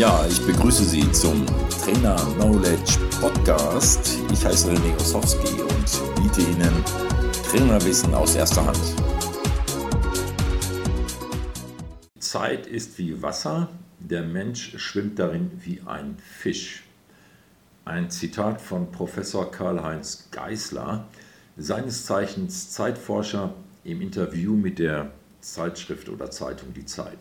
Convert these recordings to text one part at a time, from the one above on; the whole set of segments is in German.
Ja, ich begrüße Sie zum Trainer Knowledge Podcast. Ich heiße René Osowski und biete Ihnen Trainerwissen aus erster Hand. Zeit ist wie Wasser, der Mensch schwimmt darin wie ein Fisch. Ein Zitat von Professor Karl-Heinz Geisler, seines Zeichens Zeitforscher im Interview mit der Zeitschrift oder Zeitung Die Zeit.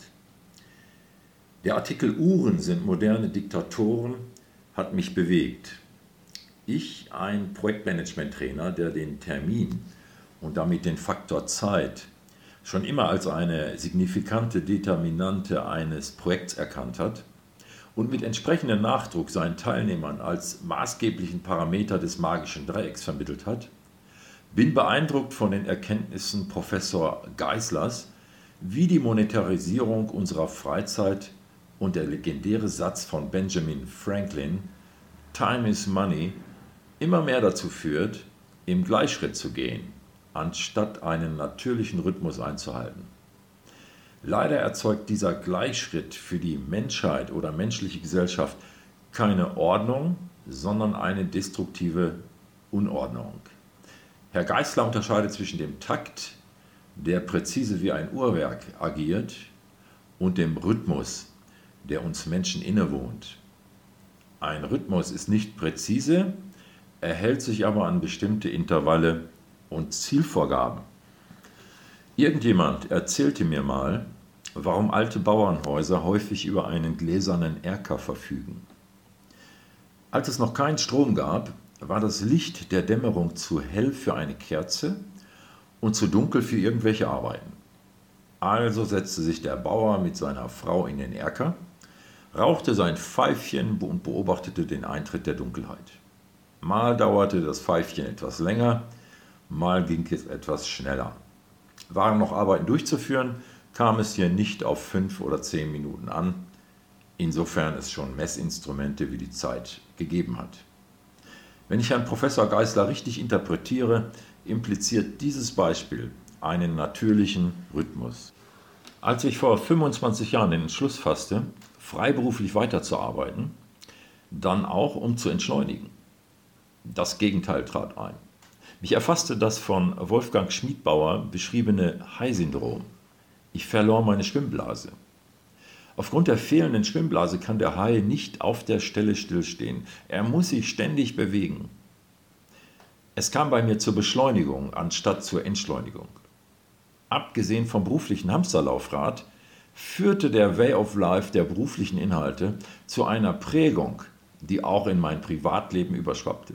Der Artikel Uhren sind moderne Diktatoren hat mich bewegt. Ich, ein Projektmanagement-Trainer, der den Termin und damit den Faktor Zeit schon immer als eine signifikante Determinante eines Projekts erkannt hat und mit entsprechendem Nachdruck seinen Teilnehmern als maßgeblichen Parameter des magischen Dreiecks vermittelt hat, bin beeindruckt von den Erkenntnissen Professor Geislers, wie die Monetarisierung unserer Freizeit und der legendäre Satz von Benjamin Franklin, Time is Money, immer mehr dazu führt, im Gleichschritt zu gehen, anstatt einen natürlichen Rhythmus einzuhalten. Leider erzeugt dieser Gleichschritt für die Menschheit oder menschliche Gesellschaft keine Ordnung, sondern eine destruktive Unordnung. Herr Geisler unterscheidet zwischen dem Takt, der präzise wie ein Uhrwerk agiert, und dem Rhythmus, der uns Menschen innewohnt. Ein Rhythmus ist nicht präzise, er hält sich aber an bestimmte Intervalle und Zielvorgaben. Irgendjemand erzählte mir mal, warum alte Bauernhäuser häufig über einen gläsernen Erker verfügen. Als es noch keinen Strom gab, war das Licht der Dämmerung zu hell für eine Kerze und zu dunkel für irgendwelche Arbeiten. Also setzte sich der Bauer mit seiner Frau in den Erker rauchte sein Pfeifchen und beobachtete den Eintritt der Dunkelheit. Mal dauerte das Pfeifchen etwas länger, mal ging es etwas schneller. Waren noch Arbeiten durchzuführen, kam es hier nicht auf fünf oder zehn Minuten an, insofern es schon Messinstrumente wie die Zeit gegeben hat. Wenn ich Herrn Professor Geisler richtig interpretiere, impliziert dieses Beispiel einen natürlichen Rhythmus. Als ich vor 25 Jahren den Entschluss fasste, freiberuflich weiterzuarbeiten, dann auch um zu entschleunigen. Das Gegenteil trat ein. Mich erfasste das von Wolfgang Schmiedbauer beschriebene Hai-Syndrom. Ich verlor meine Schwimmblase. Aufgrund der fehlenden Schwimmblase kann der Hai nicht auf der Stelle stillstehen. Er muss sich ständig bewegen. Es kam bei mir zur Beschleunigung anstatt zur Entschleunigung. Abgesehen vom beruflichen Hamsterlaufrad führte der Way of Life der beruflichen Inhalte zu einer Prägung, die auch in mein Privatleben überschwappte.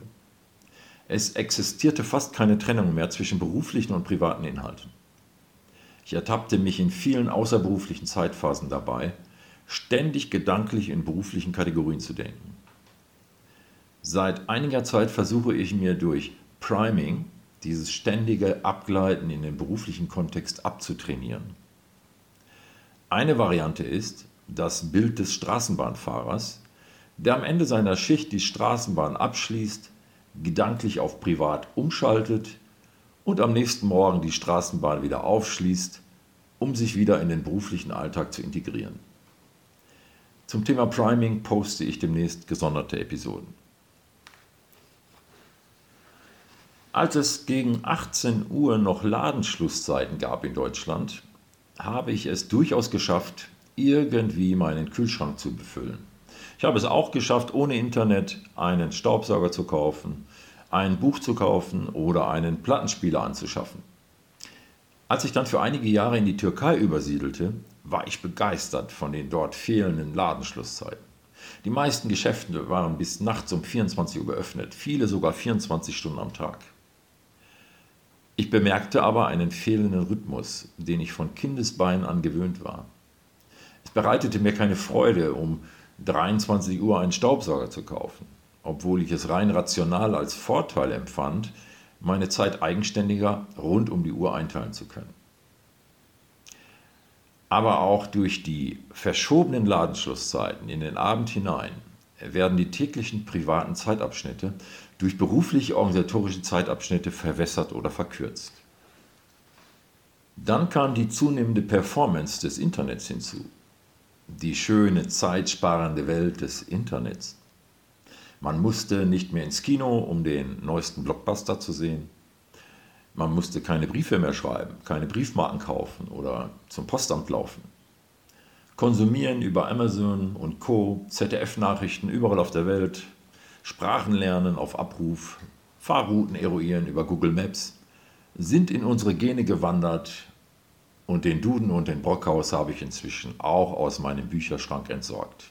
Es existierte fast keine Trennung mehr zwischen beruflichen und privaten Inhalten. Ich ertappte mich in vielen außerberuflichen Zeitphasen dabei, ständig gedanklich in beruflichen Kategorien zu denken. Seit einiger Zeit versuche ich mir durch Priming dieses ständige Abgleiten in den beruflichen Kontext abzutrainieren. Eine Variante ist das Bild des Straßenbahnfahrers, der am Ende seiner Schicht die Straßenbahn abschließt, gedanklich auf privat umschaltet und am nächsten Morgen die Straßenbahn wieder aufschließt, um sich wieder in den beruflichen Alltag zu integrieren. Zum Thema Priming poste ich demnächst gesonderte Episoden. Als es gegen 18 Uhr noch Ladenschlusszeiten gab in Deutschland, habe ich es durchaus geschafft, irgendwie meinen Kühlschrank zu befüllen. Ich habe es auch geschafft, ohne Internet einen Staubsauger zu kaufen, ein Buch zu kaufen oder einen Plattenspieler anzuschaffen. Als ich dann für einige Jahre in die Türkei übersiedelte, war ich begeistert von den dort fehlenden Ladenschlusszeiten. Die meisten Geschäfte waren bis nachts um 24 Uhr geöffnet, viele sogar 24 Stunden am Tag. Ich bemerkte aber einen fehlenden Rhythmus, den ich von Kindesbeinen an gewöhnt war. Es bereitete mir keine Freude, um 23 Uhr einen Staubsauger zu kaufen, obwohl ich es rein rational als Vorteil empfand, meine Zeit eigenständiger rund um die Uhr einteilen zu können. Aber auch durch die verschobenen Ladenschlusszeiten in den Abend hinein werden die täglichen privaten Zeitabschnitte durch berufliche organisatorische Zeitabschnitte verwässert oder verkürzt. Dann kam die zunehmende Performance des Internets hinzu. die schöne, zeitsparende Welt des Internets. Man musste nicht mehr ins Kino, um den neuesten Blockbuster zu sehen. Man musste keine Briefe mehr schreiben, keine Briefmarken kaufen oder zum Postamt laufen. Konsumieren über Amazon und Co., ZDF-Nachrichten überall auf der Welt, Sprachen lernen auf Abruf, Fahrrouten eruieren über Google Maps, sind in unsere Gene gewandert und den Duden und den Brockhaus habe ich inzwischen auch aus meinem Bücherschrank entsorgt.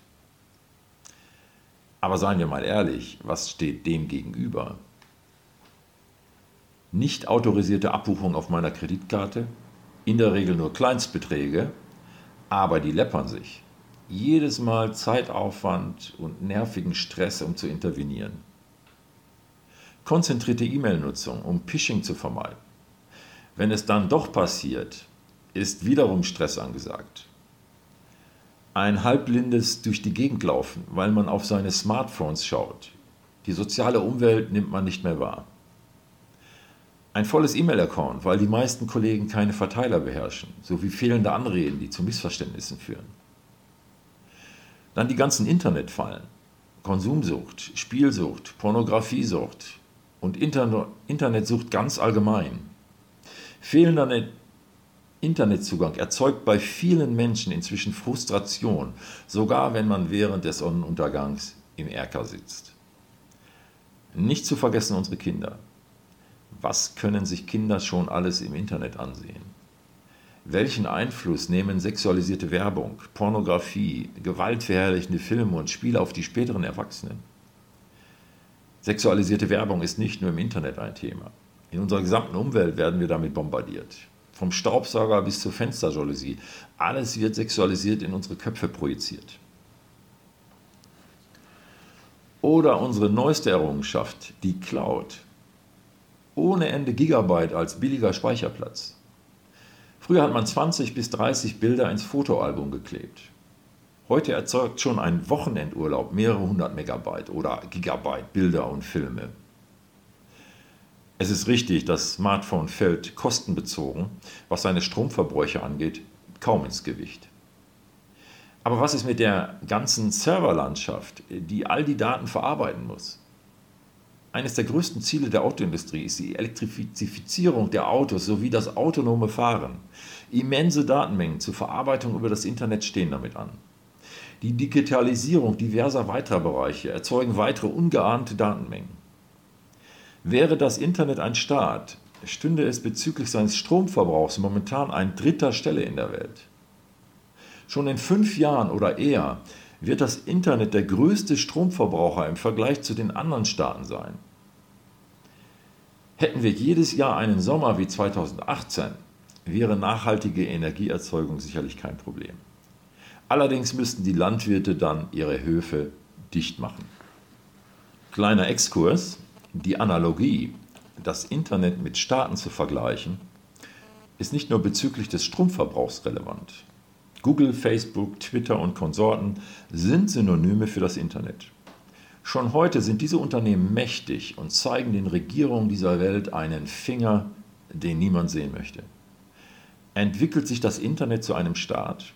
Aber seien wir mal ehrlich, was steht dem gegenüber? Nicht autorisierte Abbuchung auf meiner Kreditkarte, in der Regel nur Kleinstbeträge, aber die läppern sich. Jedes Mal Zeitaufwand und nervigen Stress, um zu intervenieren. Konzentrierte E-Mail-Nutzung, um Phishing zu vermeiden. Wenn es dann doch passiert, ist wiederum Stress angesagt. Ein halbblindes durch die Gegend laufen, weil man auf seine Smartphones schaut. Die soziale Umwelt nimmt man nicht mehr wahr. Ein volles E-Mail-Account, weil die meisten Kollegen keine Verteiler beherrschen, sowie fehlende Anreden, die zu Missverständnissen führen. Dann die ganzen Internetfallen. Konsumsucht, Spielsucht, Pornografiesucht und Inter Internetsucht ganz allgemein. Fehlender Internetzugang erzeugt bei vielen Menschen inzwischen Frustration, sogar wenn man während des Sonnenuntergangs im Erker sitzt. Nicht zu vergessen unsere Kinder. Was können sich Kinder schon alles im Internet ansehen? Welchen Einfluss nehmen sexualisierte Werbung, Pornografie, gewaltverherrlichende Filme und Spiele auf die späteren Erwachsenen? Sexualisierte Werbung ist nicht nur im Internet ein Thema. In unserer gesamten Umwelt werden wir damit bombardiert. Vom Staubsauger bis zur Fensterjalousie. Alles wird sexualisiert in unsere Köpfe projiziert. Oder unsere neueste Errungenschaft, die Cloud. Ohne Ende Gigabyte als billiger Speicherplatz. Früher hat man 20 bis 30 Bilder ins Fotoalbum geklebt. Heute erzeugt schon ein Wochenendurlaub mehrere hundert Megabyte oder Gigabyte Bilder und Filme. Es ist richtig, das Smartphone fällt kostenbezogen, was seine Stromverbräuche angeht, kaum ins Gewicht. Aber was ist mit der ganzen Serverlandschaft, die all die Daten verarbeiten muss? Eines der größten Ziele der Autoindustrie ist die Elektrifizierung der Autos sowie das autonome Fahren. Immense Datenmengen zur Verarbeitung über das Internet stehen damit an. Die Digitalisierung diverser weiterer Bereiche erzeugen weitere ungeahnte Datenmengen. Wäre das Internet ein Staat, stünde es bezüglich seines Stromverbrauchs momentan an dritter Stelle in der Welt. Schon in fünf Jahren oder eher wird das Internet der größte Stromverbraucher im Vergleich zu den anderen Staaten sein. Hätten wir jedes Jahr einen Sommer wie 2018, wäre nachhaltige Energieerzeugung sicherlich kein Problem. Allerdings müssten die Landwirte dann ihre Höfe dicht machen. Kleiner Exkurs, die Analogie, das Internet mit Staaten zu vergleichen, ist nicht nur bezüglich des Stromverbrauchs relevant. Google, Facebook, Twitter und Konsorten sind Synonyme für das Internet. Schon heute sind diese Unternehmen mächtig und zeigen den Regierungen dieser Welt einen Finger, den niemand sehen möchte. Entwickelt sich das Internet zu einem Staat?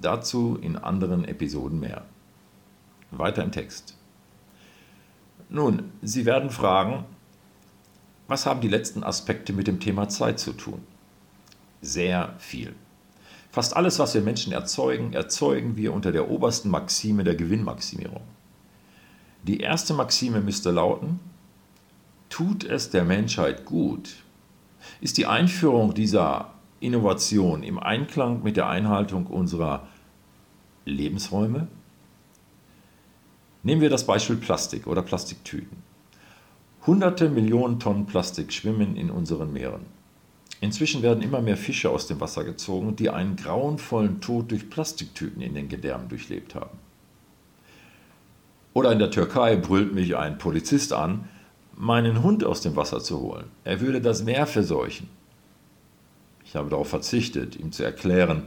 Dazu in anderen Episoden mehr. Weiter im Text. Nun, Sie werden fragen, was haben die letzten Aspekte mit dem Thema Zeit zu tun? Sehr viel. Fast alles, was wir Menschen erzeugen, erzeugen wir unter der obersten Maxime der Gewinnmaximierung. Die erste Maxime müsste lauten, tut es der Menschheit gut? Ist die Einführung dieser Innovation im Einklang mit der Einhaltung unserer Lebensräume? Nehmen wir das Beispiel Plastik oder Plastiktüten. Hunderte Millionen Tonnen Plastik schwimmen in unseren Meeren. Inzwischen werden immer mehr Fische aus dem Wasser gezogen, die einen grauenvollen Tod durch Plastiktüten in den Gedärmen durchlebt haben. Oder in der Türkei brüllt mich ein Polizist an, meinen Hund aus dem Wasser zu holen. Er würde das Meer verseuchen. Ich habe darauf verzichtet, ihm zu erklären,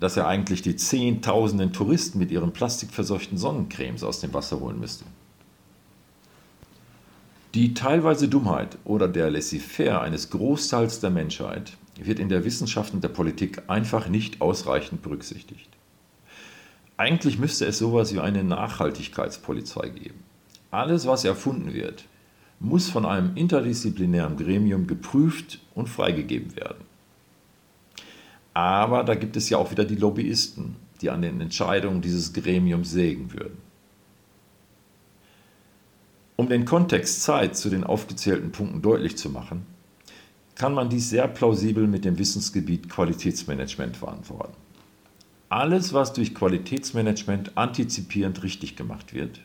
dass er eigentlich die Zehntausenden Touristen mit ihren plastikverseuchten Sonnencremes aus dem Wasser holen müsste. Die teilweise Dummheit oder der Laissez-faire eines Großteils der Menschheit wird in der Wissenschaft und der Politik einfach nicht ausreichend berücksichtigt. Eigentlich müsste es sowas wie eine Nachhaltigkeitspolizei geben. Alles, was erfunden wird, muss von einem interdisziplinären Gremium geprüft und freigegeben werden. Aber da gibt es ja auch wieder die Lobbyisten, die an den Entscheidungen dieses Gremiums sägen würden. Um den Kontext Zeit zu den aufgezählten Punkten deutlich zu machen, kann man dies sehr plausibel mit dem Wissensgebiet Qualitätsmanagement beantworten. Alles, was durch Qualitätsmanagement antizipierend richtig gemacht wird,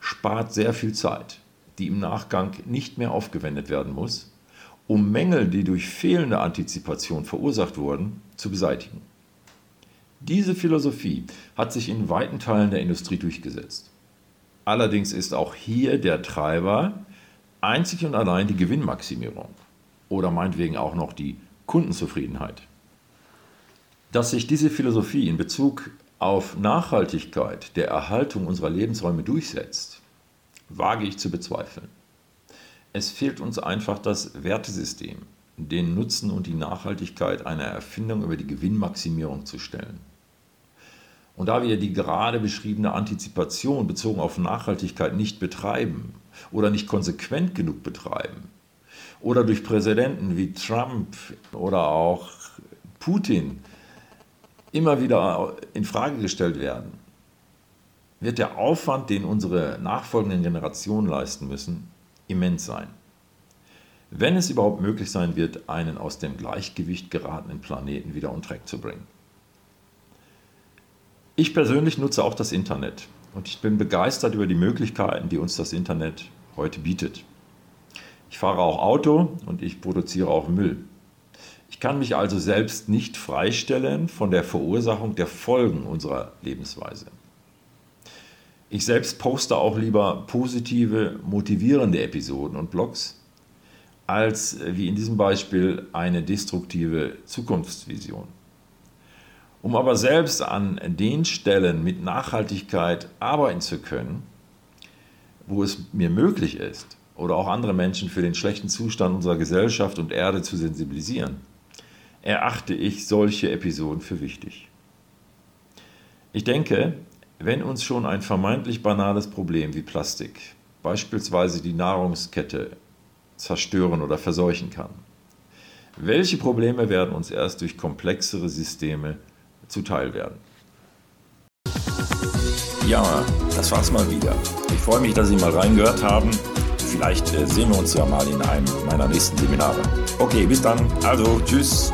spart sehr viel Zeit, die im Nachgang nicht mehr aufgewendet werden muss, um Mängel, die durch fehlende Antizipation verursacht wurden, zu beseitigen. Diese Philosophie hat sich in weiten Teilen der Industrie durchgesetzt. Allerdings ist auch hier der Treiber einzig und allein die Gewinnmaximierung oder meinetwegen auch noch die Kundenzufriedenheit. Dass sich diese Philosophie in Bezug auf Nachhaltigkeit der Erhaltung unserer Lebensräume durchsetzt, wage ich zu bezweifeln. Es fehlt uns einfach das Wertesystem, den Nutzen und die Nachhaltigkeit einer Erfindung über die Gewinnmaximierung zu stellen. Und da wir die gerade beschriebene Antizipation bezogen auf Nachhaltigkeit nicht betreiben oder nicht konsequent genug betreiben, oder durch Präsidenten wie Trump oder auch Putin immer wieder in Frage gestellt werden, wird der Aufwand, den unsere nachfolgenden Generationen leisten müssen, immens sein. Wenn es überhaupt möglich sein wird, einen aus dem Gleichgewicht geratenen Planeten wieder on track zu bringen. Ich persönlich nutze auch das Internet und ich bin begeistert über die Möglichkeiten, die uns das Internet heute bietet. Ich fahre auch Auto und ich produziere auch Müll. Ich kann mich also selbst nicht freistellen von der Verursachung der Folgen unserer Lebensweise. Ich selbst poste auch lieber positive, motivierende Episoden und Blogs, als wie in diesem Beispiel eine destruktive Zukunftsvision. Um aber selbst an den Stellen mit Nachhaltigkeit arbeiten zu können, wo es mir möglich ist, oder auch andere Menschen für den schlechten Zustand unserer Gesellschaft und Erde zu sensibilisieren, erachte ich solche Episoden für wichtig. Ich denke, wenn uns schon ein vermeintlich banales Problem wie Plastik, beispielsweise die Nahrungskette, zerstören oder verseuchen kann, welche Probleme werden uns erst durch komplexere Systeme zuteil werden? Ja, das war's mal wieder. Ich freue mich, dass Sie mal reingehört haben. Vielleicht äh, sehen wir uns ja mal in einem meiner nächsten Seminare. Okay, bis dann. Also, tschüss.